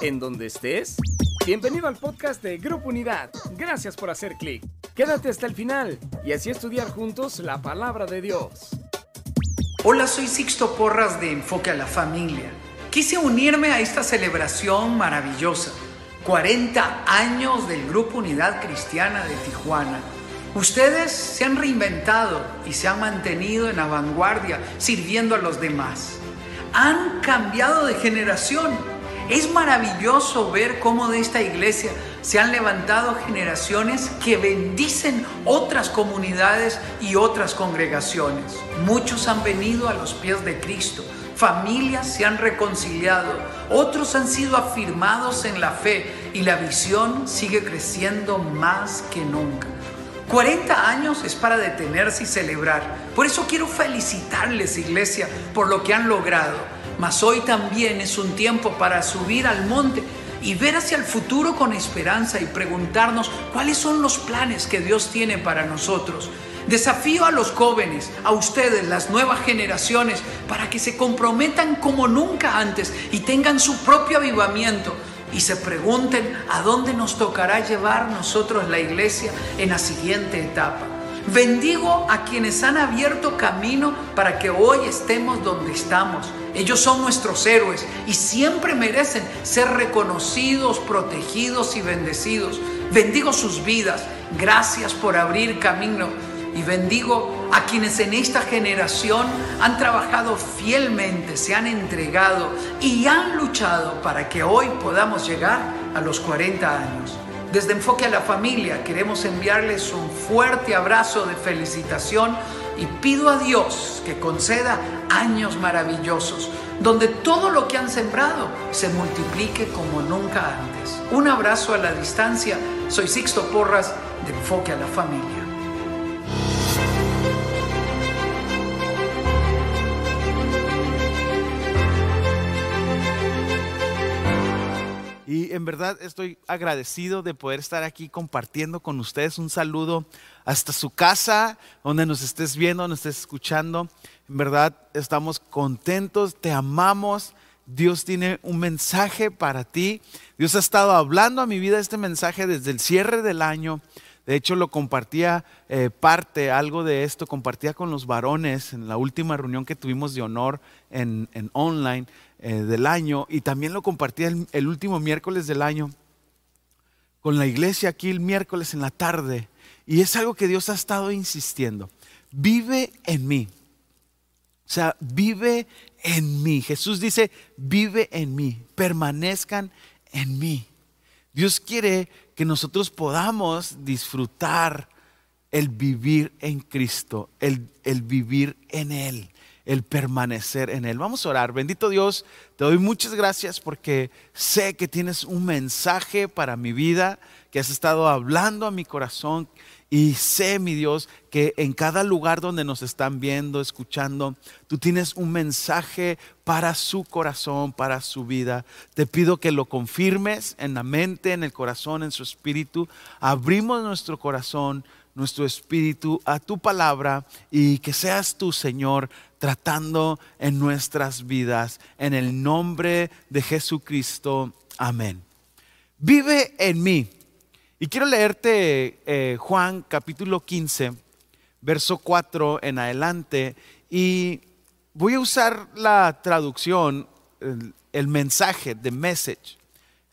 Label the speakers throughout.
Speaker 1: en donde estés. Bienvenido al podcast de Grupo Unidad. Gracias por hacer clic. Quédate hasta el final y así estudiar juntos la palabra de Dios.
Speaker 2: Hola, soy Sixto Porras de Enfoque a la Familia. Quise unirme a esta celebración maravillosa. 40 años del Grupo Unidad Cristiana de Tijuana. Ustedes se han reinventado y se han mantenido en la vanguardia sirviendo a los demás. Han cambiado de generación es maravilloso ver cómo de esta iglesia se han levantado generaciones que bendicen otras comunidades y otras congregaciones. Muchos han venido a los pies de Cristo, familias se han reconciliado, otros han sido afirmados en la fe y la visión sigue creciendo más que nunca. 40 años es para detenerse y celebrar. Por eso quiero felicitarles, iglesia, por lo que han logrado mas hoy también es un tiempo para subir al monte y ver hacia el futuro con esperanza y preguntarnos cuáles son los planes que Dios tiene para nosotros. Desafío a los jóvenes, a ustedes, las nuevas generaciones, para que se comprometan como nunca antes y tengan su propio avivamiento y se pregunten a dónde nos tocará llevar nosotros la iglesia en la siguiente etapa. Bendigo a quienes han abierto camino para que hoy estemos donde estamos. Ellos son nuestros héroes y siempre merecen ser reconocidos, protegidos y bendecidos. Bendigo sus vidas. Gracias por abrir camino. Y bendigo a quienes en esta generación han trabajado fielmente, se han entregado y han luchado para que hoy podamos llegar a los 40 años. Desde Enfoque a la Familia queremos enviarles un fuerte abrazo de felicitación y pido a Dios que conceda años maravillosos, donde todo lo que han sembrado se multiplique como nunca antes. Un abrazo a la distancia. Soy Sixto Porras de Enfoque a la Familia.
Speaker 3: Y en verdad estoy agradecido de poder estar aquí compartiendo con ustedes un saludo hasta su casa, donde nos estés viendo, nos estés escuchando. En verdad estamos contentos, te amamos. Dios tiene un mensaje para ti. Dios ha estado hablando a mi vida este mensaje desde el cierre del año. De hecho, lo compartía eh, parte, algo de esto, compartía con los varones en la última reunión que tuvimos de honor en, en online. Eh, del año y también lo compartí el, último miércoles del año con la iglesia aquí el miércoles en la tarde. Y es algo que Dios ha estado insistiendo. Vive en mí. O sea, vive en mí. Jesús dice, vive en mí, permanezcan en mí. Dios quiere que nosotros podamos disfrutar el vivir en Cristo, el, el vivir en Él el permanecer en Él. Vamos a orar. Bendito Dios, te doy muchas gracias porque sé que tienes un mensaje para mi vida, que has estado hablando a mi corazón y sé, mi Dios, que en cada lugar donde nos están viendo, escuchando, tú tienes un mensaje para su corazón, para su vida. Te pido que lo confirmes en la mente, en el corazón, en su espíritu. Abrimos nuestro corazón nuestro espíritu a tu palabra y que seas tú, Señor, tratando en nuestras vidas. En el nombre de Jesucristo. Amén. Vive en mí. Y quiero leerte eh, Juan capítulo 15, verso 4 en adelante. Y voy a usar la traducción, el, mensaje, the message.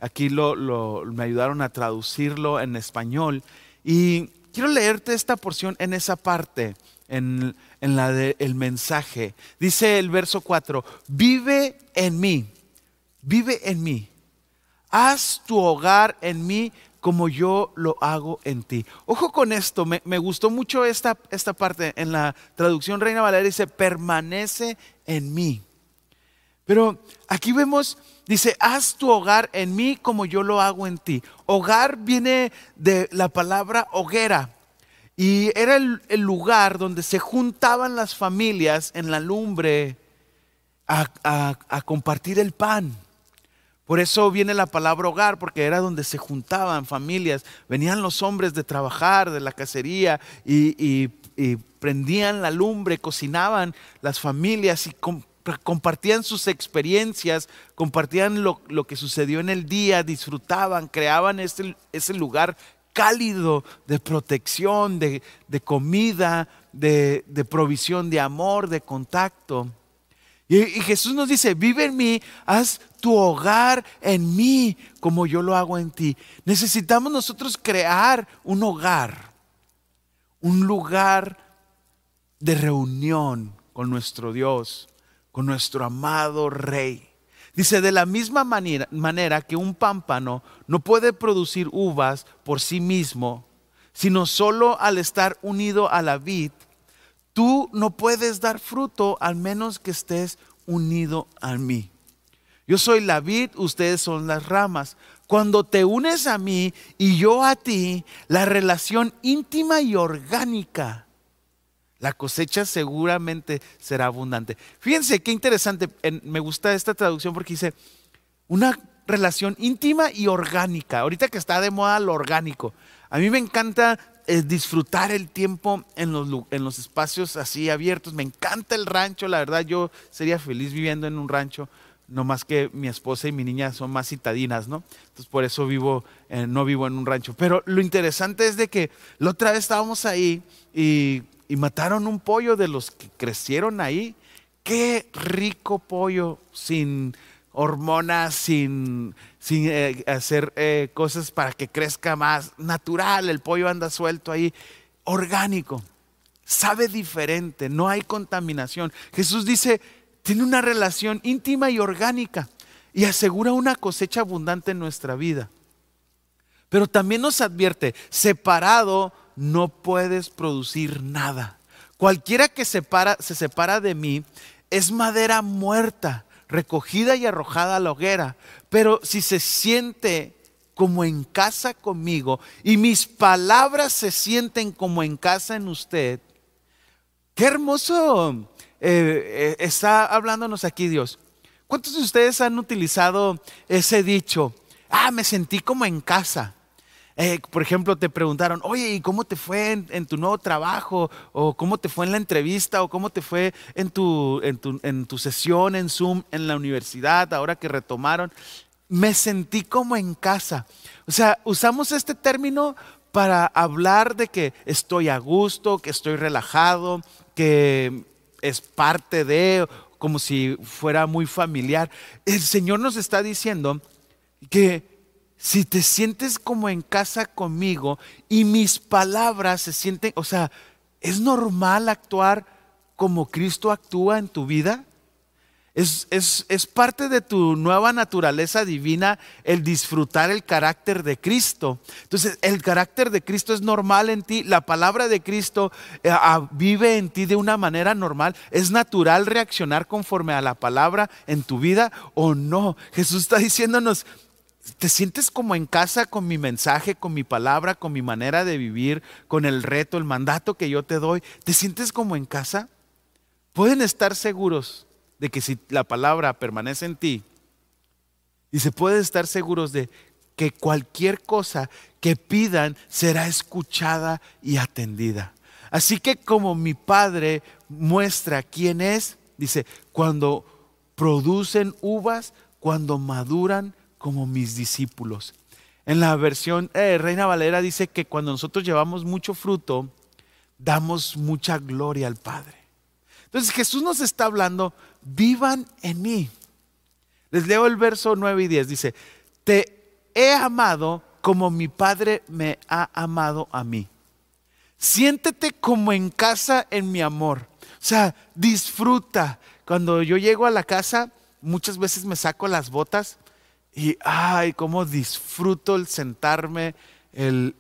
Speaker 3: Aquí lo, me ayudaron a traducirlo en español. Y quiero leerte esta porción en esa parte, en, la del mensaje. Dice el verso 4, vive en mí, vive en mí. Haz tu hogar en mí como yo lo hago en ti. Ojo con esto, me, gustó mucho esta, esta parte en la traducción Reina Valeria, dice, permanece en mí. Pero aquí vemos, dice, haz tu hogar en mí como yo lo hago en ti. Hogar viene de la palabra hoguera. Y era el, lugar donde se juntaban las familias en la lumbre a, compartir el pan. Por eso viene la palabra hogar, porque era donde se juntaban familias. Venían los hombres de trabajar, de la cacería, y, prendían la lumbre, cocinaban las familias y compartían sus experiencias, compartían lo, que sucedió en el día, disfrutaban, creaban ese, ese lugar cálido de protección, de, comida, de, provisión de amor, de contacto. Y, Jesús nos dice, vive en mí, haz tu hogar en mí como yo lo hago en ti. Necesitamos nosotros crear un hogar, un lugar de reunión con nuestro Dios, con nuestro amado Rey. Dice, de la misma manera, manera, que un pámpano no puede producir uvas por sí mismo, sino solo al estar unido a la vid, tú no puedes dar fruto al menos que estés unido a mí. Yo soy la vid, ustedes son las ramas. Cuando te unes a mí y yo a ti, la relación íntima y orgánica la cosecha seguramente será abundante. Fíjense qué interesante, me gusta esta traducción porque dice una relación íntima y orgánica. Ahorita que está de moda lo orgánico. A mí me encanta eh, disfrutar el tiempo en los, en los espacios así abiertos. Me encanta el rancho, la verdad yo sería feliz viviendo en un rancho no más que mi esposa y mi niña son más citadinas, ¿no? Entonces por eso vivo, no vivo en un rancho. Pero lo interesante es de que la otra vez estábamos ahí y y mataron un pollo de los que crecieron ahí. Qué rico pollo sin hormonas, sin, sin eh, hacer eh, cosas para que crezca más. Natural, el pollo anda suelto ahí, orgánico. Sabe diferente, no hay contaminación. Jesús dice, tiene una relación íntima y orgánica y asegura una cosecha abundante en nuestra vida. Pero también nos advierte, separado no puedes producir nada. Cualquiera que se separa de mí es madera muerta, recogida y arrojada a la hoguera. Pero si se siente como en casa conmigo y mis palabras se sienten como en casa en usted, qué hermoso eh, eh, está hablándonos aquí Dios. ¿Cuántos de ustedes han utilizado ese dicho? Ah, me sentí como en casa. Eh, por ejemplo, te preguntaron, oye, ¿y cómo te fue en, tu nuevo trabajo? ¿O cómo te fue en la entrevista? ¿O cómo te fue en tu, en tu, en tu sesión en Zoom en la universidad ahora que retomaron? Me sentí como en casa. O sea, usamos este término para hablar de que estoy a gusto, que estoy relajado, que es parte de, como si fuera muy familiar. El Señor nos está diciendo que si te sientes como en casa conmigo y mis palabras se sienten, o sea, ¿es normal actuar como Cristo actúa en tu vida? Es, es, parte de tu nueva naturaleza divina el disfrutar el carácter de Cristo. Entonces, el carácter de Cristo es normal en ti, la palabra de Cristo eh, vive en ti de una manera normal. ¿Es natural reaccionar conforme a la palabra en tu vida o no? Jesús está diciéndonos, ¿Te sientes como en casa con mi mensaje, con mi palabra, con mi manera de vivir, con el reto, el mandato que yo te doy? ¿Te sientes como en casa? Pueden estar seguros de que si la palabra permanece en ti, y se pueden estar seguros de que cualquier cosa que pidan será escuchada y atendida. Así que como mi Padre muestra quién es, dice, cuando producen uvas, cuando maduran, como mis discípulos. En la versión eh, Reina Valera dice que cuando nosotros llevamos mucho fruto, damos mucha gloria al Padre. Entonces Jesús nos está hablando, vivan en mí. Les leo el verso 9 y 10. Dice, te he amado como mi Padre me ha amado a mí. Siéntete como en casa en mi amor. O sea, disfruta. Cuando yo llego a la casa, muchas veces me saco las botas y ay, cómo disfruto el sentarme, el,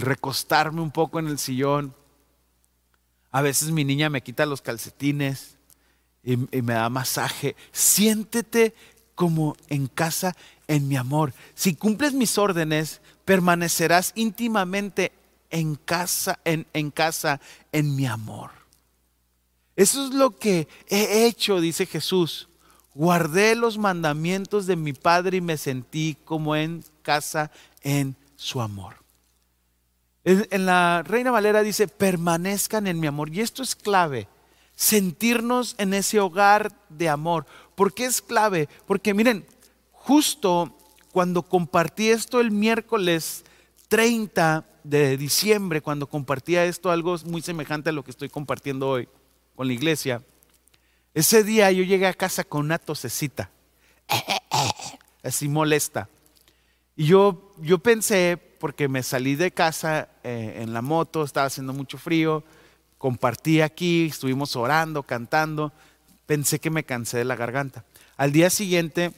Speaker 3: recostarme un poco en el sillón. A veces mi niña me quita los calcetines y, y, me da masaje. Siéntete como en casa en mi amor. Si cumples mis órdenes, permanecerás íntimamente en casa, en, en casa, en mi amor. Eso es lo que he hecho, dice Jesús guardé los mandamientos de mi Padre y me sentí como en casa en su amor. En, la Reina Valera dice, permanezcan en mi amor. Y esto es clave. sentirnos en ese hogar de amor. ¿Por qué es clave? Porque miren, justo cuando compartí esto el miércoles 30 de diciembre, cuando compartía esto, algo muy semejante a lo que estoy compartiendo hoy con la iglesia, ese día yo llegué a casa con una tosecita, así molesta. Y yo, yo pensé, porque me salí de casa eh, en la moto, estaba haciendo mucho frío, compartí aquí, estuvimos orando, cantando, pensé que me cansé de la garganta. Al día siguiente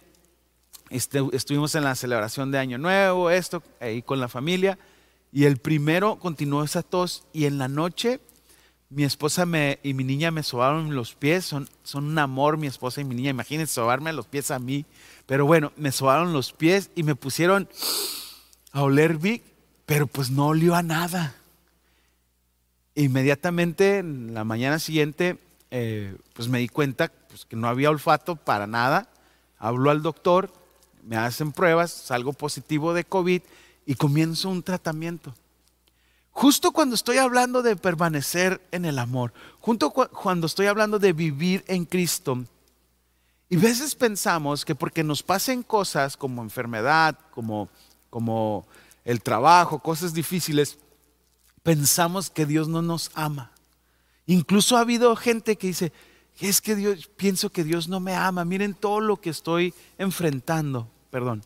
Speaker 3: este, estuvimos en la celebración de Año Nuevo, esto, ahí con la familia, y el primero continuó esa tos y en la noche mi esposa me, y mi niña me sobaron los pies, son, son un amor mi esposa y mi niña, imagínense sobarme los pies a mí, pero bueno, me sobaron los pies y me pusieron a oler Vic, pero pues no olió a nada. Inmediatamente, en la mañana siguiente, eh, pues me di cuenta pues, que no había olfato para nada. Hablo al doctor, me hacen pruebas, salgo positivo de COVID y comienzo un tratamiento. Justo cuando estoy hablando de permanecer en el amor, justo cuando estoy hablando de vivir en Cristo, y a veces pensamos que porque nos pasen cosas como enfermedad, como, como el trabajo, cosas difíciles, pensamos que Dios no nos ama. Incluso ha habido gente que dice, es que Dios, pienso que Dios no me ama, miren todo lo que estoy enfrentando, perdón.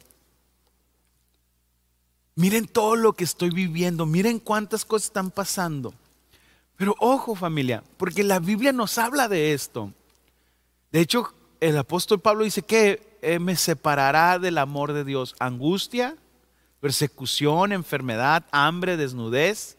Speaker 3: Miren todo lo que estoy viviendo, miren cuántas cosas están pasando. Pero ojo familia, porque la Biblia nos habla de esto. De hecho, el apóstol Pablo dice que eh, me separará del amor de Dios. Angustia, persecución, enfermedad, hambre, desnudez.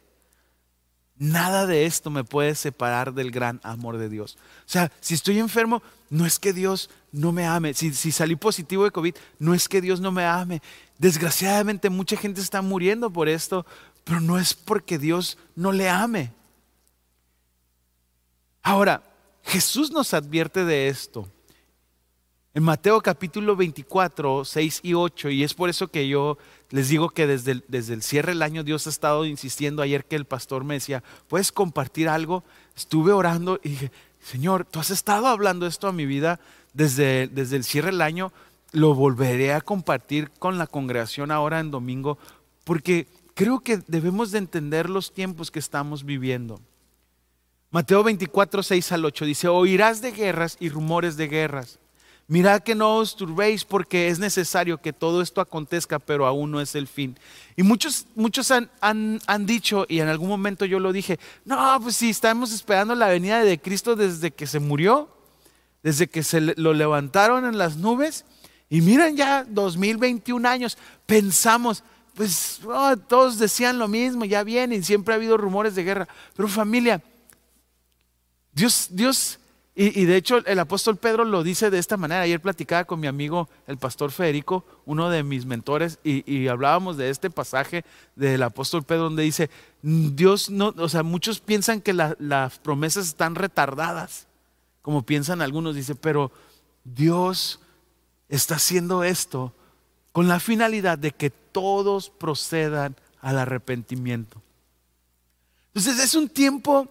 Speaker 3: Nada de esto me puede separar del gran amor de Dios. O sea, si estoy enfermo, no es que Dios no me ame. Si, salí positivo de COVID, no es que Dios no me ame. Desgraciadamente mucha gente está muriendo por esto, pero no es porque Dios no le ame. Ahora, Jesús nos advierte de esto. En Mateo capítulo 24, 6 y 8, y es por eso que yo les digo que desde el, desde el cierre del año Dios ha estado insistiendo. Ayer que el pastor me decía, ¿puedes compartir algo? Estuve orando y dije, Señor, tú has estado hablando esto a mi vida desde, desde el cierre del año. Lo volveré a compartir con la congregación ahora en domingo, porque creo que debemos de entender los tiempos que estamos viviendo. Mateo 24, 6 al 8 dice, oirás de guerras y rumores de guerras. Mirad que no os turbéis porque es necesario que todo esto acontezca, pero aún no es el fin. Y muchos, muchos han, han, dicho, y en algún momento yo lo dije, no, pues sí, estamos esperando la venida de Cristo desde que se murió, desde que se lo levantaron en las nubes. Y miren ya 2021 años, pensamos, pues oh, todos decían lo mismo, ya vienen, siempre ha habido rumores de guerra. Pero familia, Dios, Dios y, de hecho el apóstol Pedro lo dice de esta manera. Ayer platicaba con mi amigo el pastor Federico, uno de mis mentores, y, hablábamos de este pasaje del apóstol Pedro donde dice, Dios no, o sea, muchos piensan que las promesas están retardadas, como piensan algunos, dice, pero Dios está haciendo esto con la finalidad de que todos procedan al arrepentimiento. Entonces es un tiempo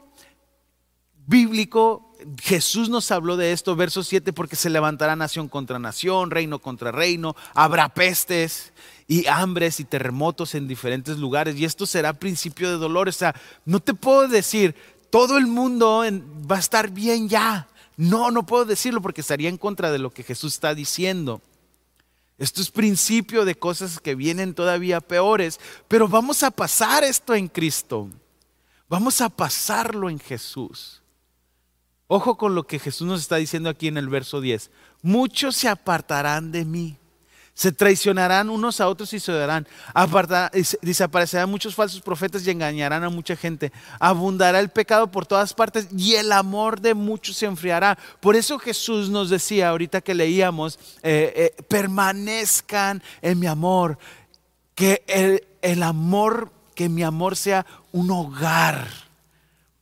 Speaker 3: bíblico Jesús nos habló de esto, verso 7, porque se levantará nación contra nación, reino contra reino, habrá pestes y hambres y terremotos en diferentes lugares, y esto será principio de dolor. O sea, no te puedo decir, todo el mundo va a estar bien ya. No, no puedo decirlo porque estaría en contra de lo que Jesús está diciendo. Esto es principio de cosas que vienen todavía peores, pero vamos a pasar esto en Cristo. Vamos a pasarlo en Jesús. Ojo con lo que Jesús nos está diciendo aquí en el verso 10. Muchos se apartarán de mí. Se traicionarán unos a otros y se darán. desaparecerán muchos falsos profetas y engañarán a mucha gente. Abundará el pecado por todas partes y el amor de muchos se enfriará. Por eso Jesús nos decía ahorita que leíamos, eh, eh, permanezcan en mi amor. Que el, el amor, que mi amor sea un hogar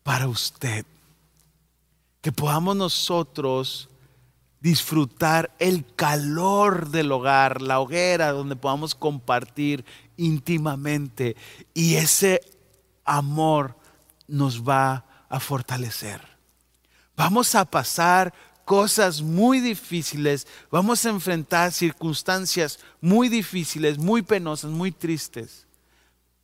Speaker 3: para usted que podamos nosotros disfrutar el calor del hogar, la hoguera donde podamos compartir íntimamente y ese amor nos va a fortalecer. Vamos a pasar cosas muy difíciles, vamos a enfrentar circunstancias muy difíciles, muy penosas, muy tristes,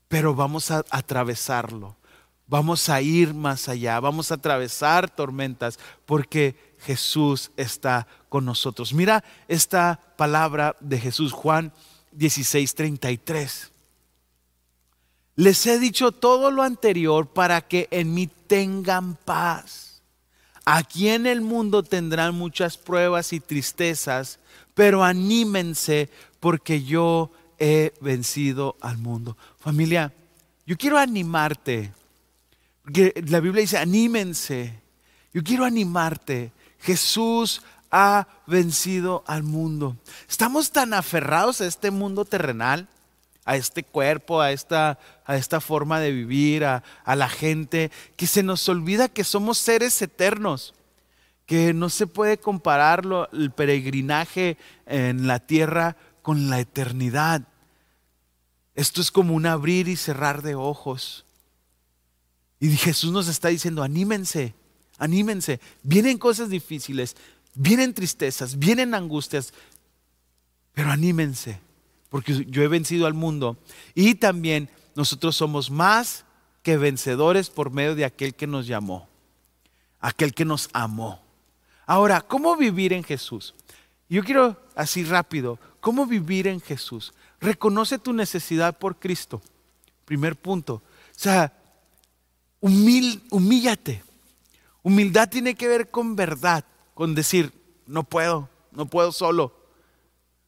Speaker 3: pero vamos a atravesarlo, vamos a ir más allá, vamos a atravesar tormentas porque Jesús está con nosotros. Mira esta palabra de Jesús, Juan 16:33. Les he dicho todo lo anterior para que en mí tengan paz. Aquí en el mundo tendrán muchas pruebas y tristezas, pero anímense porque yo he vencido al mundo. Familia, yo quiero animarte, la Biblia dice, anímense. Yo quiero animarte. Jesús ha vencido al mundo. Estamos tan aferrados a este mundo terrenal a este cuerpo, a esta, a esta forma de vivir, a, la gente, que se nos olvida que somos seres eternos, que no se puede comparar el peregrinaje en la tierra con la eternidad. Esto es como un abrir y cerrar de ojos. Y Jesús nos está diciendo, anímense, anímense. Vienen cosas difíciles, vienen tristezas, vienen angustias, pero anímense porque yo he vencido al mundo. Y también nosotros somos más que vencedores por medio de aquel que nos llamó, aquel que nos amó. Ahora, ¿cómo vivir en Jesús? Yo quiero así rápido, ¿cómo vivir en Jesús? Reconoce tu necesidad por Cristo. Primer punto. O sea, humíllate. Humildad tiene que ver con verdad, con decir, no puedo, no puedo solo.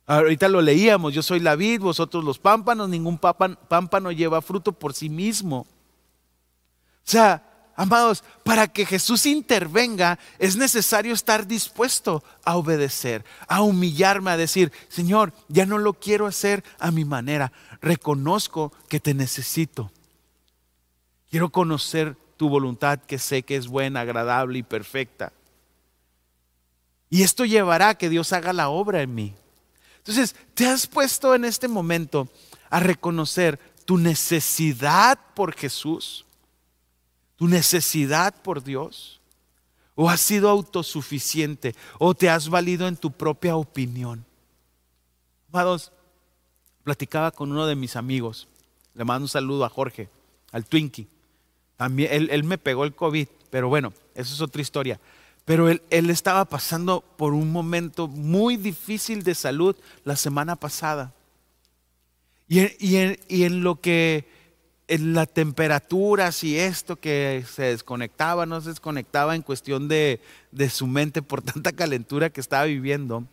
Speaker 3: Ahorita lo leíamos, yo soy la vid, vosotros los pámpanos, ningún pámpano lleva fruto por sí mismo. O sea, amados, para que Jesús intervenga es necesario estar dispuesto a obedecer, a humillarme, a decir, Señor, ya no lo quiero hacer a mi manera, reconozco que te necesito. Quiero conocer tu voluntad que sé que es buena, agradable y perfecta. Y esto llevará a que Dios haga la obra en mí. Entonces, ¿te has puesto en este momento a reconocer tu necesidad por Jesús? ¿Tu necesidad por Dios? ¿O has sido autosuficiente? ¿O te has valido en tu propia opinión? Amados, platicaba con uno de mis amigos. Le mando un saludo a Jorge, al Twinkie. También, él, él me pegó el COVID, pero bueno, eso es otra historia. Pero él, estaba pasando por un momento muy difícil de salud la semana pasada. Y en, lo que, en la temperatura, si esto que se desconectaba, no se desconectaba en cuestión de, de su mente por tanta calentura que estaba viviendo,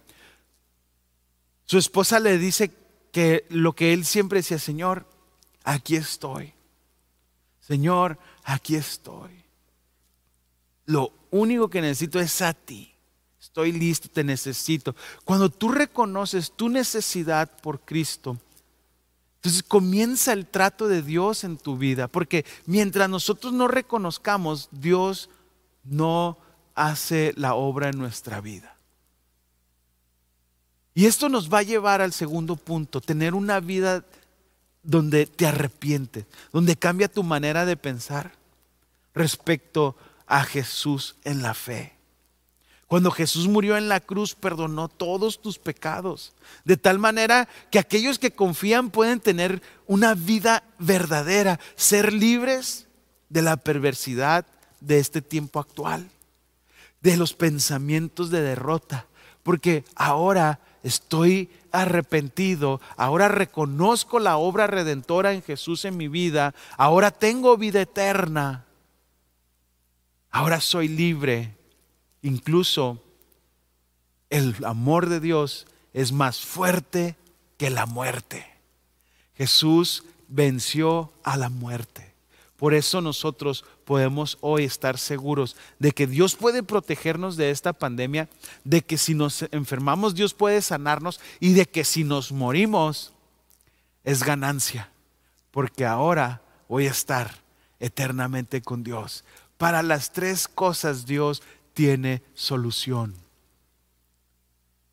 Speaker 3: su esposa le dice que lo que él siempre decía, Señor, aquí estoy. Señor, aquí estoy. Lo único que necesito es a ti. Estoy listo, te necesito. Cuando tú reconoces tu necesidad por Cristo, entonces comienza el trato de Dios en tu vida, porque mientras nosotros no reconozcamos, Dios no hace la obra en nuestra vida. Y esto nos va a llevar al segundo punto, tener una vida donde te arrepientes, donde cambia tu manera de pensar respecto a Jesús en la fe. Cuando Jesús murió en la cruz, perdonó todos tus pecados. De tal manera que aquellos que confían pueden tener una vida verdadera, ser libres de la perversidad de este tiempo actual, de los pensamientos de derrota. Porque ahora estoy arrepentido, ahora reconozco la obra redentora en Jesús en mi vida, ahora tengo vida eterna. Ahora soy libre. Incluso el amor de Dios es más fuerte que la muerte. Jesús venció a la muerte. Por eso nosotros podemos hoy estar seguros de que Dios puede protegernos de esta pandemia, de que si nos enfermamos Dios puede sanarnos y de que si nos morimos es ganancia, porque ahora voy a estar eternamente con Dios. Para las tres cosas Dios tiene solución.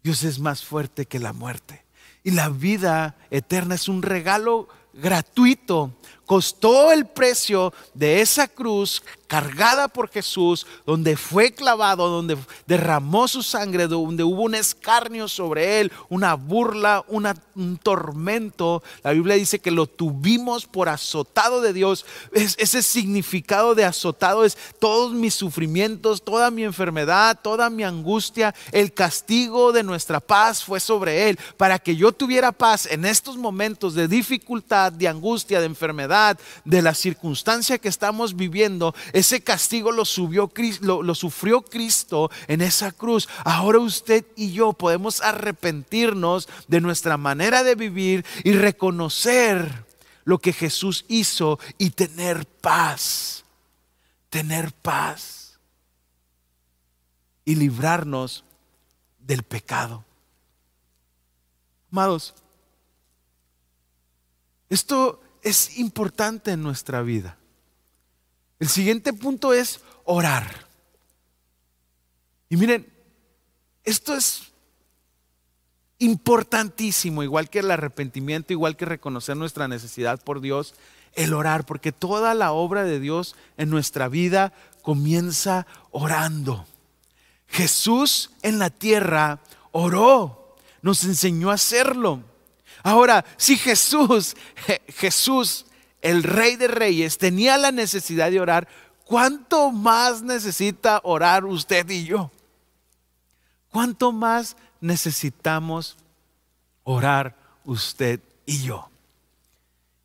Speaker 3: Dios es más fuerte que la muerte. Y la vida eterna es un regalo gratuito costó el precio de esa cruz cargada por Jesús, donde fue clavado, donde derramó su sangre, donde hubo un escarnio sobre él, una burla, un tormento. La Biblia dice que lo tuvimos por azotado de Dios. ese significado de azotado es todos mis sufrimientos, toda mi enfermedad, toda mi angustia, el castigo de nuestra paz fue sobre él, para que yo tuviera paz en estos momentos de dificultad, de angustia, de enfermedad, de la circunstancia que estamos viviendo ese castigo lo, subió, lo, sufrió Cristo en esa cruz. Ahora usted y yo podemos arrepentirnos de nuestra manera de vivir y reconocer lo que Jesús hizo y tener paz. Tener paz. Y librarnos del pecado. Amados, esto es importante en nuestra vida. El siguiente punto es orar. Y miren, esto es importantísimo, igual que el arrepentimiento, igual que reconocer nuestra necesidad por Dios, el orar, porque toda la obra de Dios en nuestra vida comienza orando. Jesús en la tierra oró, nos enseñó a hacerlo. Ahora, si Jesús, Jesús el rey de reyes, tenía la necesidad de orar, ¿cuánto más necesita orar usted y yo? ¿Cuánto más necesitamos orar usted y yo?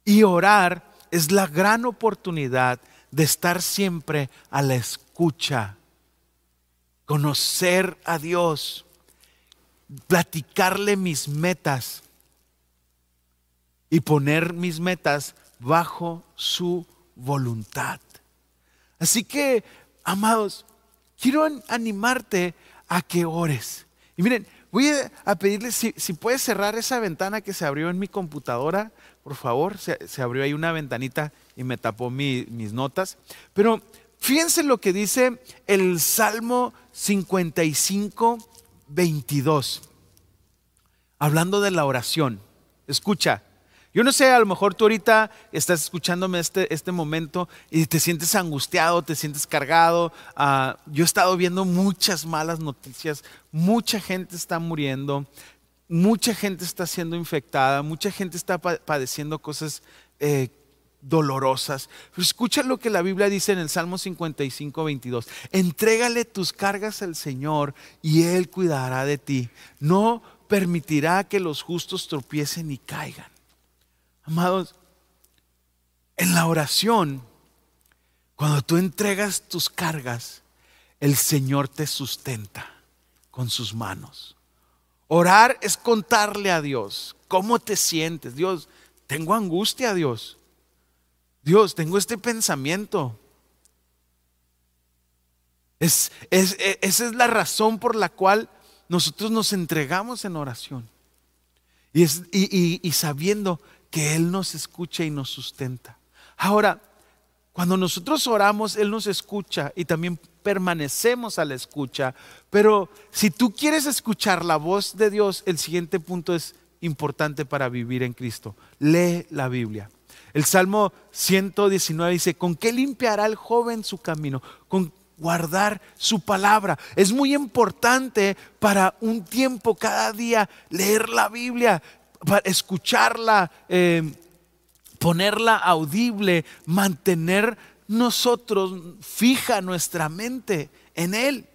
Speaker 3: Y orar es la gran oportunidad de estar siempre a la escucha, conocer a Dios, platicarle mis metas y poner mis metas bajo su voluntad. Así que, amados, quiero animarte a que ores. Y miren, voy a pedirle si, si puedes cerrar esa ventana que se abrió en mi computadora, por favor. Se, abrió ahí una ventanita y me tapó mis notas. Pero fíjense lo que dice el Salmo 55, 22. Hablando de la oración. Escucha, yo no sé, a lo mejor tú ahorita estás escuchándome este, este momento y te sientes angustiado, te sientes cargado. Ah, yo he estado viendo muchas malas noticias, mucha gente está muriendo, mucha gente está siendo infectada, mucha gente está padeciendo cosas eh, dolorosas. escucha lo que la Biblia dice en el Salmo 55, 22. Entrégale tus cargas al Señor y Él cuidará de ti. No permitirá que los justos tropiecen y caigan. Amados, en la oración, cuando tú entregas tus cargas, el Señor te sustenta con sus manos. Orar es contarle a Dios cómo te sientes. Dios, tengo angustia, Dios. Dios, tengo este pensamiento. Es, esa es la razón por la cual nosotros nos entregamos en oración. Y, es, y sabiendo que Él nos escucha y nos sustenta. Ahora, cuando nosotros oramos, Él nos escucha y también permanecemos a la escucha. Pero si tú quieres escuchar la voz de Dios, el siguiente punto es importante para vivir en Cristo. Lee la Biblia. El Salmo 119 dice, ¿con qué limpiará el joven su camino? Con guardar su palabra. Es muy importante para un tiempo cada día leer la Biblia escucharla, eh, ponerla audible, mantener nosotros fija nuestra mente en Él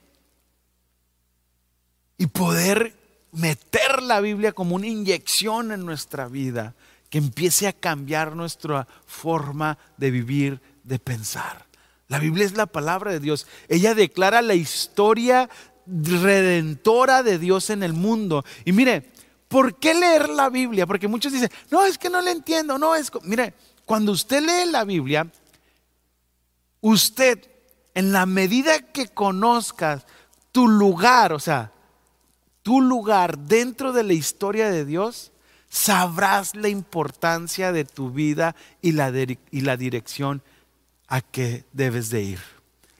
Speaker 3: y poder meter la Biblia como una inyección en nuestra vida que empiece a cambiar nuestra forma de vivir, de pensar. La Biblia es la palabra de Dios. Ella declara la historia redentora de Dios en el mundo. Y mire, ¿Por qué leer la Biblia? Porque muchos dicen, no, es que no le entiendo, no es... Mire, cuando usted lee la Biblia, usted, en la medida que conozcas tu lugar, o sea, tu lugar dentro de la historia de Dios, sabrás la importancia de tu vida y la, y la dirección a que debes de ir,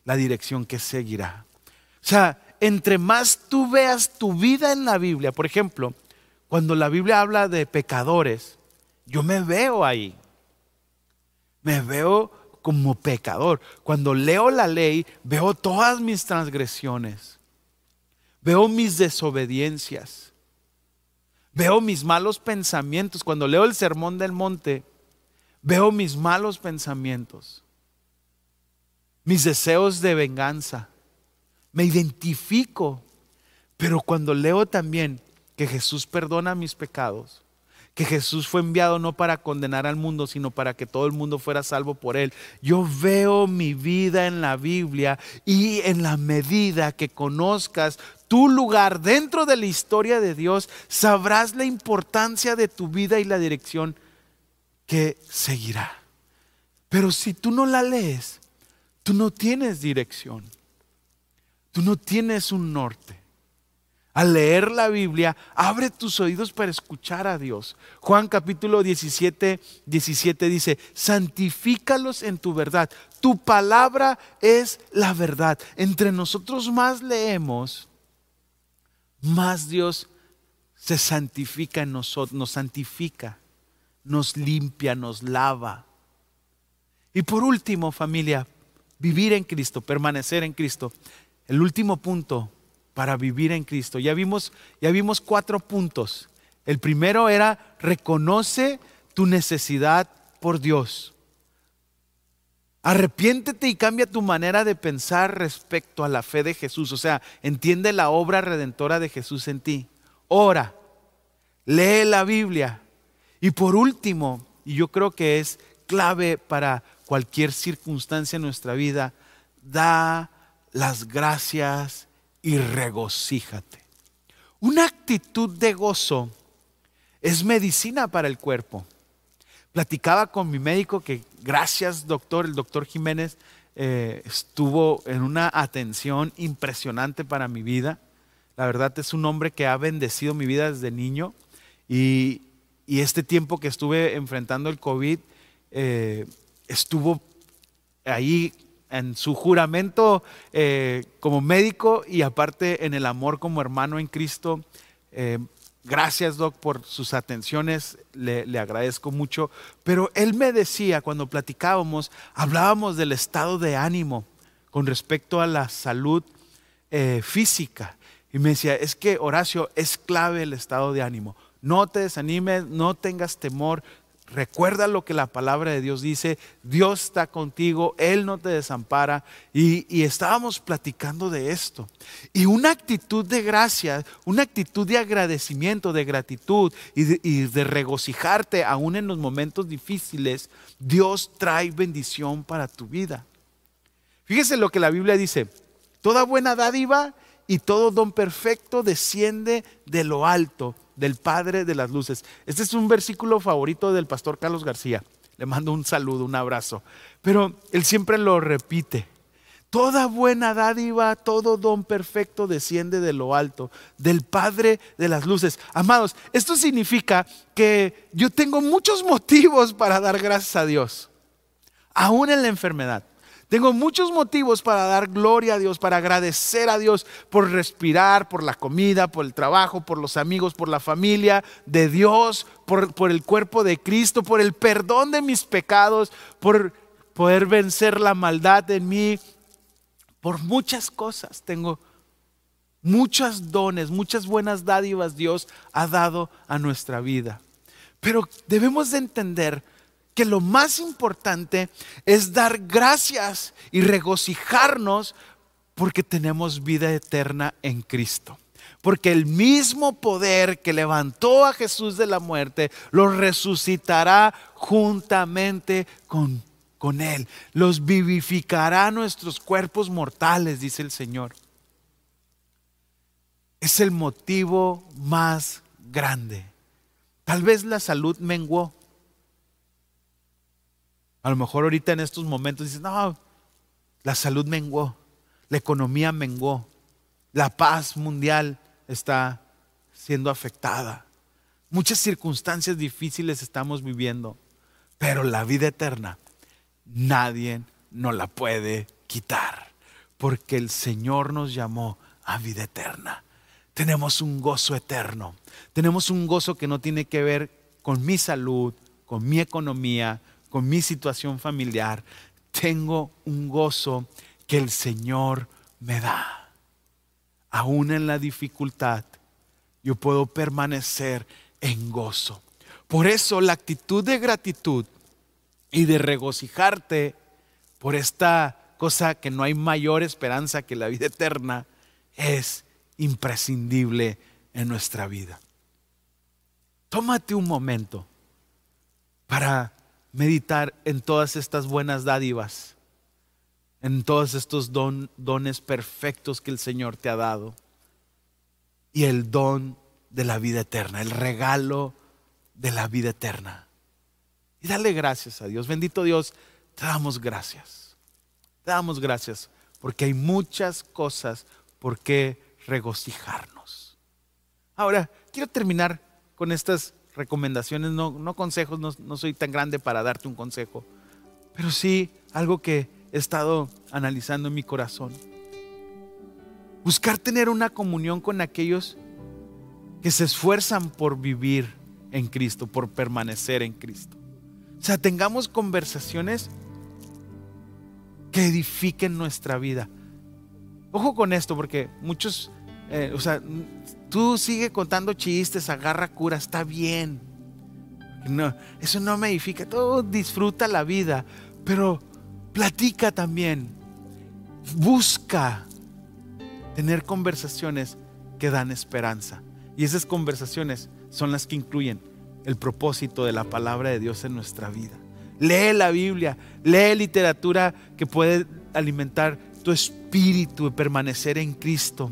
Speaker 3: la dirección que seguirá. O sea, entre más tú veas tu vida en la Biblia, por ejemplo, cuando la Biblia habla de pecadores, yo me veo ahí. Me veo como pecador. Cuando leo la ley, veo todas mis transgresiones. Veo mis desobediencias. Veo mis malos pensamientos. Cuando leo el sermón del monte, veo mis malos pensamientos. Mis deseos de venganza. Me identifico. Pero cuando leo también que Jesús perdona mis pecados, que Jesús fue enviado no para condenar al mundo, sino para que todo el mundo fuera salvo por él. Yo veo mi vida en la Biblia y en la medida que conozcas tu lugar dentro de la historia de Dios, sabrás la importancia de tu vida y la dirección que seguirá. Pero si tú no la lees, tú no tienes dirección. Tú no tienes un norte. Al leer la Biblia, abre tus oídos para escuchar a Dios. Juan capítulo 17, 17 dice, santifícalos en tu verdad. Tu palabra es la verdad. Entre nosotros más leemos, más Dios se santifica en nosotros, nos santifica, nos limpia, nos lava. Y por último, familia, vivir en Cristo, permanecer en Cristo. El último punto para vivir en Cristo. Ya vimos, ya vimos cuatro puntos. El primero era reconoce tu necesidad por Dios. Arrepiéntete y cambia tu manera de pensar respecto a la fe de Jesús. O sea, entiende la obra redentora de Jesús en ti. Ora, lee la Biblia. Y por último, y yo creo que es clave para cualquier circunstancia en nuestra vida, da las gracias y regocíjate. Una actitud de gozo es medicina para el cuerpo. Platicaba con mi médico que gracias doctor, el doctor Jiménez eh, estuvo en una atención impresionante para mi vida. La verdad es un hombre que ha bendecido mi vida desde niño y, este tiempo que estuve enfrentando el COVID eh, estuvo ahí en su juramento eh, como médico y aparte en el amor como hermano en Cristo. Eh, gracias, Doc, por sus atenciones, le, agradezco mucho. Pero él me decía, cuando platicábamos, hablábamos del estado de ánimo con respecto a la salud eh, física. Y me decía, es que Horacio, es clave el estado de ánimo. No te desanimes, no tengas temor, Recuerda lo que la palabra de Dios dice, Dios está contigo, Él no te desampara. Y, estábamos platicando de esto. Y una actitud de gracia, una actitud de agradecimiento, de gratitud y de, y de regocijarte aún en los momentos difíciles, Dios trae bendición para tu vida. Fíjese lo que la Biblia dice, toda buena dádiva y todo don perfecto desciende de lo alto del Padre de las Luces. Este es un versículo favorito del pastor Carlos García. Le mando un saludo, un abrazo. Pero él siempre lo repite. Toda buena dádiva, todo don perfecto desciende de lo alto, del Padre de las Luces. Amados, esto significa que yo tengo muchos motivos para dar gracias a Dios, aún en la enfermedad. Tengo muchos motivos para dar gloria a Dios, para agradecer a Dios por respirar, por la comida, por el trabajo, por los amigos, por la familia de Dios, por, el cuerpo de Cristo, por el perdón de mis pecados, por poder vencer la maldad en mí, por muchas cosas. Tengo muchos dones, muchas buenas dádivas Dios ha dado a nuestra vida. Pero debemos de entender que lo más importante es dar gracias y regocijarnos porque tenemos vida eterna en Cristo. Porque el mismo poder que levantó a Jesús de la muerte lo resucitará juntamente con, con Él. Los vivificará nuestros cuerpos mortales, dice el Señor. Es el motivo más grande. Tal vez la salud menguó. A lo mejor ahorita en estos momentos dices, no, la salud menguó, la economía menguó, la paz mundial está siendo afectada. Muchas circunstancias difíciles estamos viviendo, pero la vida eterna nadie nos la puede quitar, porque el Señor nos llamó a vida eterna. Tenemos un gozo eterno, tenemos un gozo que no tiene que ver con mi salud, con mi economía, con mi situación familiar, tengo un gozo que el Señor me da. Aún en la dificultad, yo puedo permanecer en gozo. Por eso la actitud de gratitud y de regocijarte por esta cosa que no hay mayor esperanza que la vida eterna es imprescindible en nuestra vida. Tómate un momento para meditar en todas estas buenas dádivas, en todos estos dones perfectos que el Señor te ha dado y el don de la vida eterna, el regalo de la vida eterna. Y dale gracias a Dios. Bendito Dios, te damos gracias. Te damos gracias porque hay muchas cosas por qué regocijarnos. Ahora, quiero terminar con estas recomendaciones, no, consejos, no, no soy tan grande para darte un consejo, pero sí algo que he estado analizando en mi corazón. Buscar tener una comunión con aquellos que se esfuerzan por vivir en Cristo, por permanecer en Cristo. O sea, tengamos conversaciones que edifiquen nuestra vida. Ojo con esto, porque muchos, eh, o sea, tú sigue contando chistes, agarra cura, está bien. No, eso no me edifica. Todo disfruta la vida, pero platica también. Busca tener conversaciones que dan esperanza. Y esas conversaciones son las que incluyen el propósito de la palabra de Dios en nuestra vida. Lee la Biblia, lee literatura que puede alimentar tu espíritu y permanecer en Cristo.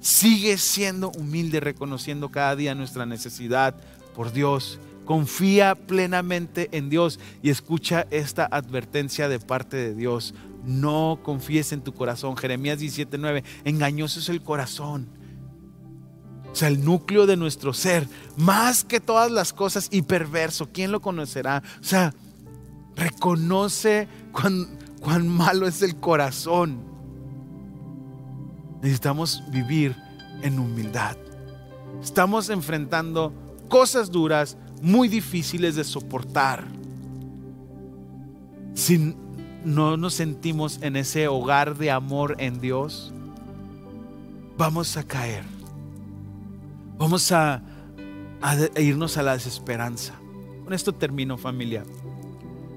Speaker 3: Sigue siendo humilde, reconociendo cada día nuestra necesidad por Dios. Confía plenamente en Dios y escucha esta advertencia de parte de Dios. No confíes en tu corazón. Jeremías 17:9. Engañoso es el corazón o sea, el núcleo de nuestro ser, más que todas las cosas, y perverso. ¿Quién lo conocerá? O sea, reconoce cuán, cuán malo es el corazón. Necesitamos vivir en humildad. Estamos enfrentando cosas duras, muy difíciles de soportar. Si no nos sentimos en ese hogar de amor en Dios, vamos a caer. Vamos a, irnos a la desesperanza. Con esto termino familia.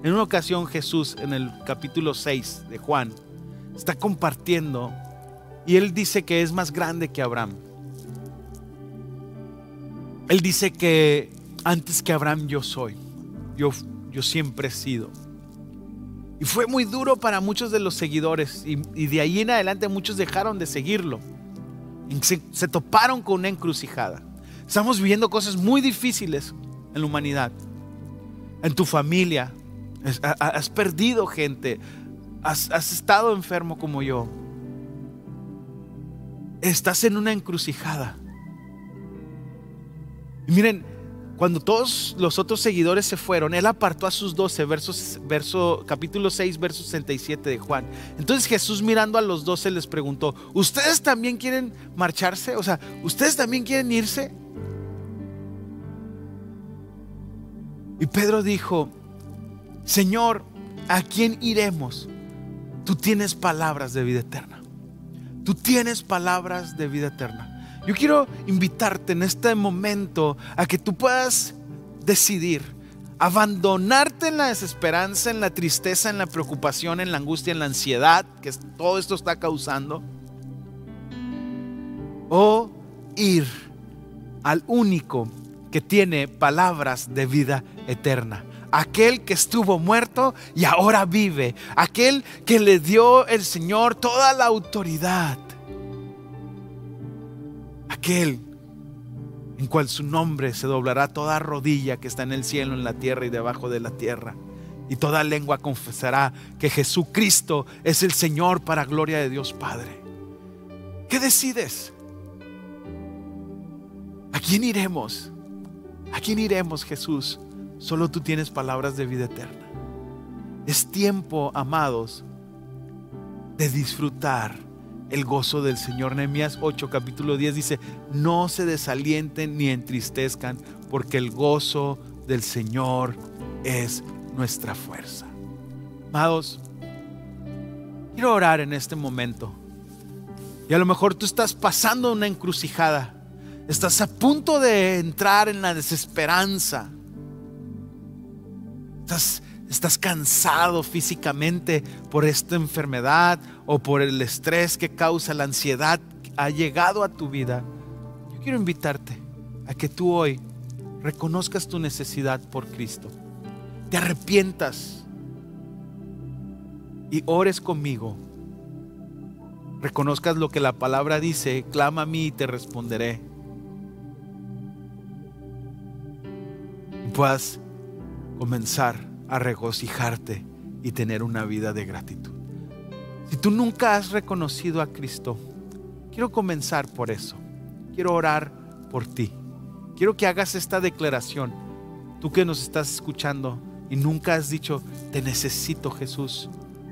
Speaker 3: En una ocasión Jesús en el capítulo 6 de Juan está compartiendo y él dice que es más grande que Abraham. Él dice que antes que Abraham yo soy, yo, yo siempre he sido. Y fue muy duro para muchos de los seguidores y, de ahí en adelante muchos dejaron de seguirlo se, toparon con una encrucijada. Estamos viviendo cosas muy difíciles en la humanidad. En tu familia. Has, perdido gente. Has, has estado enfermo como yo. Estás en una encrucijada. Y miren, cuando todos los otros seguidores se fueron, él apartó a sus doce, versos, verso, capítulo 6, verso 67 de Juan. Entonces Jesús mirando a los doce les preguntó, ¿ustedes también quieren marcharse? O sea, ¿ustedes también quieren irse? Y Pedro dijo, Señor, ¿a quién iremos? Tú tienes palabras de vida eterna. Tú tienes palabras de vida eterna. Yo quiero invitarte en este momento a que tú puedas decidir abandonarte en la desesperanza, en la tristeza, en la preocupación, en la angustia, en la ansiedad que todo esto está causando. O ir al único que tiene palabras de vida eterna. Aquel que estuvo muerto y ahora vive. Aquel que le dio el Señor toda la autoridad aquel en cual su nombre se doblará toda rodilla que está en el cielo, en la tierra y debajo de la tierra. Y toda lengua confesará que Jesucristo es el Señor para gloria de Dios Padre. ¿Qué decides? ¿A quién iremos? ¿A quién iremos, Jesús? Solo tú tienes palabras de vida eterna. Es tiempo, amados, de disfrutar el gozo del Señor. Nehemías 8, capítulo 10 dice, no se desalienten ni entristezcan, porque el gozo del Señor es nuestra fuerza. Amados, quiero orar en este momento. Y a lo mejor tú estás pasando una encrucijada. Estás a punto de entrar en la desesperanza. Estás, estás cansado físicamente por esta enfermedad o por el estrés que causa la ansiedad ha llegado a tu vida. Yo quiero invitarte a que tú hoy reconozcas tu necesidad por Cristo. Te arrepientas y ores conmigo. Reconozcas lo que la palabra dice, clama a mí y te responderé. Comenzar a regocijarte y tener una vida de gratitud. Si tú nunca has reconocido a Cristo, quiero comenzar por eso. Quiero orar por ti. Quiero que hagas esta declaración. Tú que nos estás escuchando y nunca has dicho, te necesito Jesús.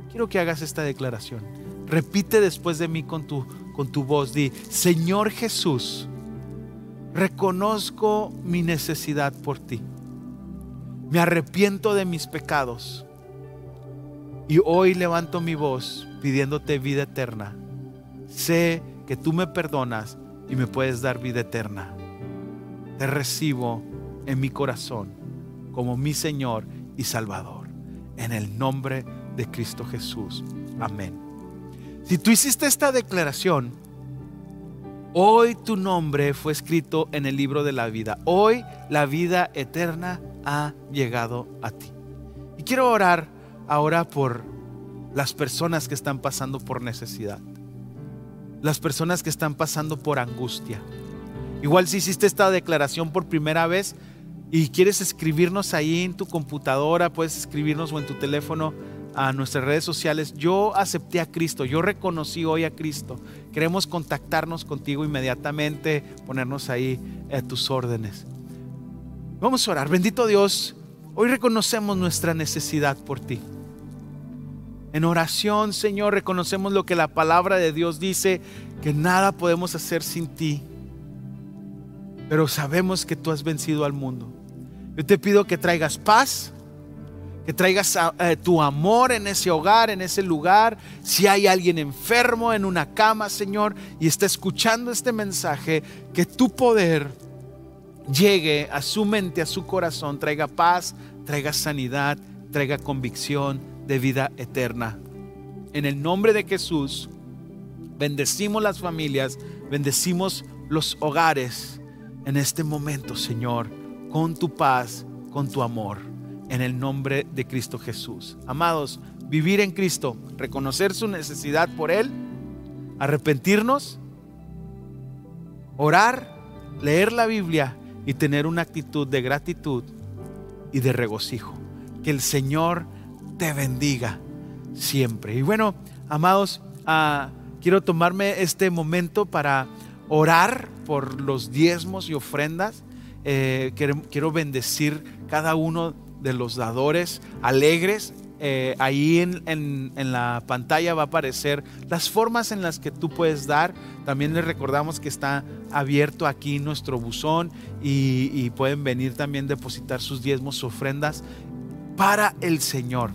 Speaker 3: Quiero que hagas esta declaración. Repite después de mí con tu, con tu voz. Di, Señor Jesús, reconozco mi necesidad por ti. Me arrepiento de mis pecados. Y hoy levanto mi voz pidiéndote vida eterna. Sé que tú me perdonas y me puedes dar vida eterna te recibo en mi corazón como mi Señor y Salvador. En el nombre de Cristo Jesús. Amén. Si tú hiciste esta declaración, hoy tu nombre fue escrito en el libro de la vida. Hoy la vida eterna ha llegado a ti. Y quiero orar ahora por las personas que están pasando por necesidad. Las personas que están pasando por angustia Igual si hiciste esta declaración por primera vez y quieres escribirnos ahí en tu computadora, puedes escribirnos o en tu teléfono a nuestras redes sociales. Yo acepté a Cristo, yo reconocí hoy a Cristo. Queremos contactarnos contigo inmediatamente, ponernos ahí a tus órdenes. Vamos a orar. Bendito Dios, hoy reconocemos nuestra necesidad por ti. En oración, Señor, reconocemos lo que la palabra de Dios dice, que nada podemos hacer sin ti pero sabemos que tú has vencido al mundo. Yo te pido que traigas paz, que traigas eh, tu amor en ese hogar, en ese lugar. Si hay alguien enfermo en una cama, Señor, y está escuchando este mensaje, que tu poder llegue a su mente, a su corazón, traiga paz, traiga sanidad, traiga convicción de vida eterna. En el nombre de Jesús, bendecimos las familias, bendecimos los hogares en este momento, Señor, con tu paz, con tu amor, en el nombre de Cristo Jesús. Amados, vivir en Cristo, reconocer su necesidad por Él, arrepentirnos, orar, leer la Biblia y tener una actitud de gratitud y de regocijo. Que el Señor te bendiga siempre. Y bueno, amados, ah, quiero tomarme este momento para orar por los diezmos y ofrendas. Eh, quiero, bendecir cada uno de los dadores alegres. Eh, ahí en, la pantalla va a aparecer las formas en las que tú puedes dar. También les recordamos que está abierto aquí nuestro buzón y, y pueden venir también depositar sus diezmos, ofrendas para el Señor.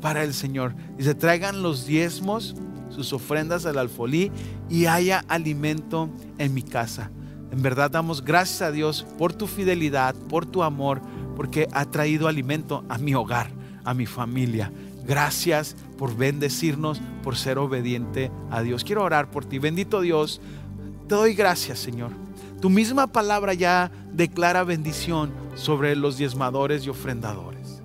Speaker 3: Para el Señor. Y se traigan los diezmos sus ofrendas al alfolí y haya alimento en mi casa. En verdad damos gracias a Dios por tu fidelidad, por tu amor, porque ha traído alimento a mi hogar, a mi familia. Gracias por bendecirnos, por ser obediente a Dios. Quiero orar por ti. Bendito Dios, te doy gracias, Señor. Tu misma palabra ya declara bendición sobre los diezmadores y ofrendadores.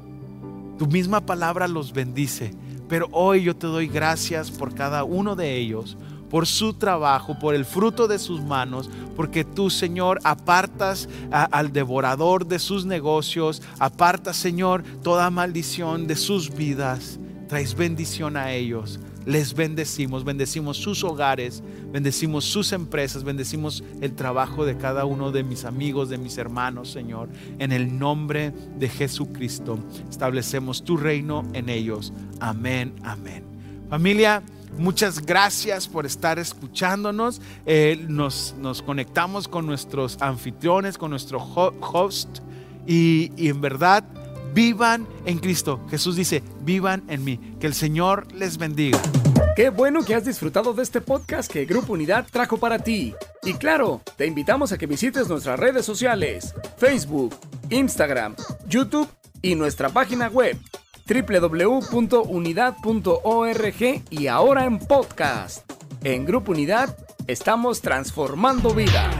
Speaker 3: Tu misma palabra los bendice. Pero hoy yo te doy gracias por cada uno de ellos, por su trabajo, por el fruto de sus manos, porque tú, Señor, apartas al devorador de sus negocios, apartas, Señor, toda maldición de sus vidas, traes bendición a ellos les bendecimos, bendecimos sus hogares, bendecimos sus empresas, bendecimos el trabajo de cada uno de mis amigos, de mis hermanos, Señor. En el nombre de Jesucristo establecemos tu reino en ellos. Amén, amén. Familia, muchas gracias por estar escuchándonos. Eh, nos, conectamos con nuestros anfitriones, con nuestro host y, y en verdad vivan en Cristo. Jesús dice, vivan en mí. Que el Señor les bendiga.
Speaker 1: Qué bueno que has disfrutado de este podcast que Grupo Unidad trajo para ti. Y claro, te invitamos a que visites nuestras redes sociales, Facebook, Instagram, YouTube y nuestra página web www.unidad.org y ahora en podcast. En Grupo Unidad estamos transformando vidas.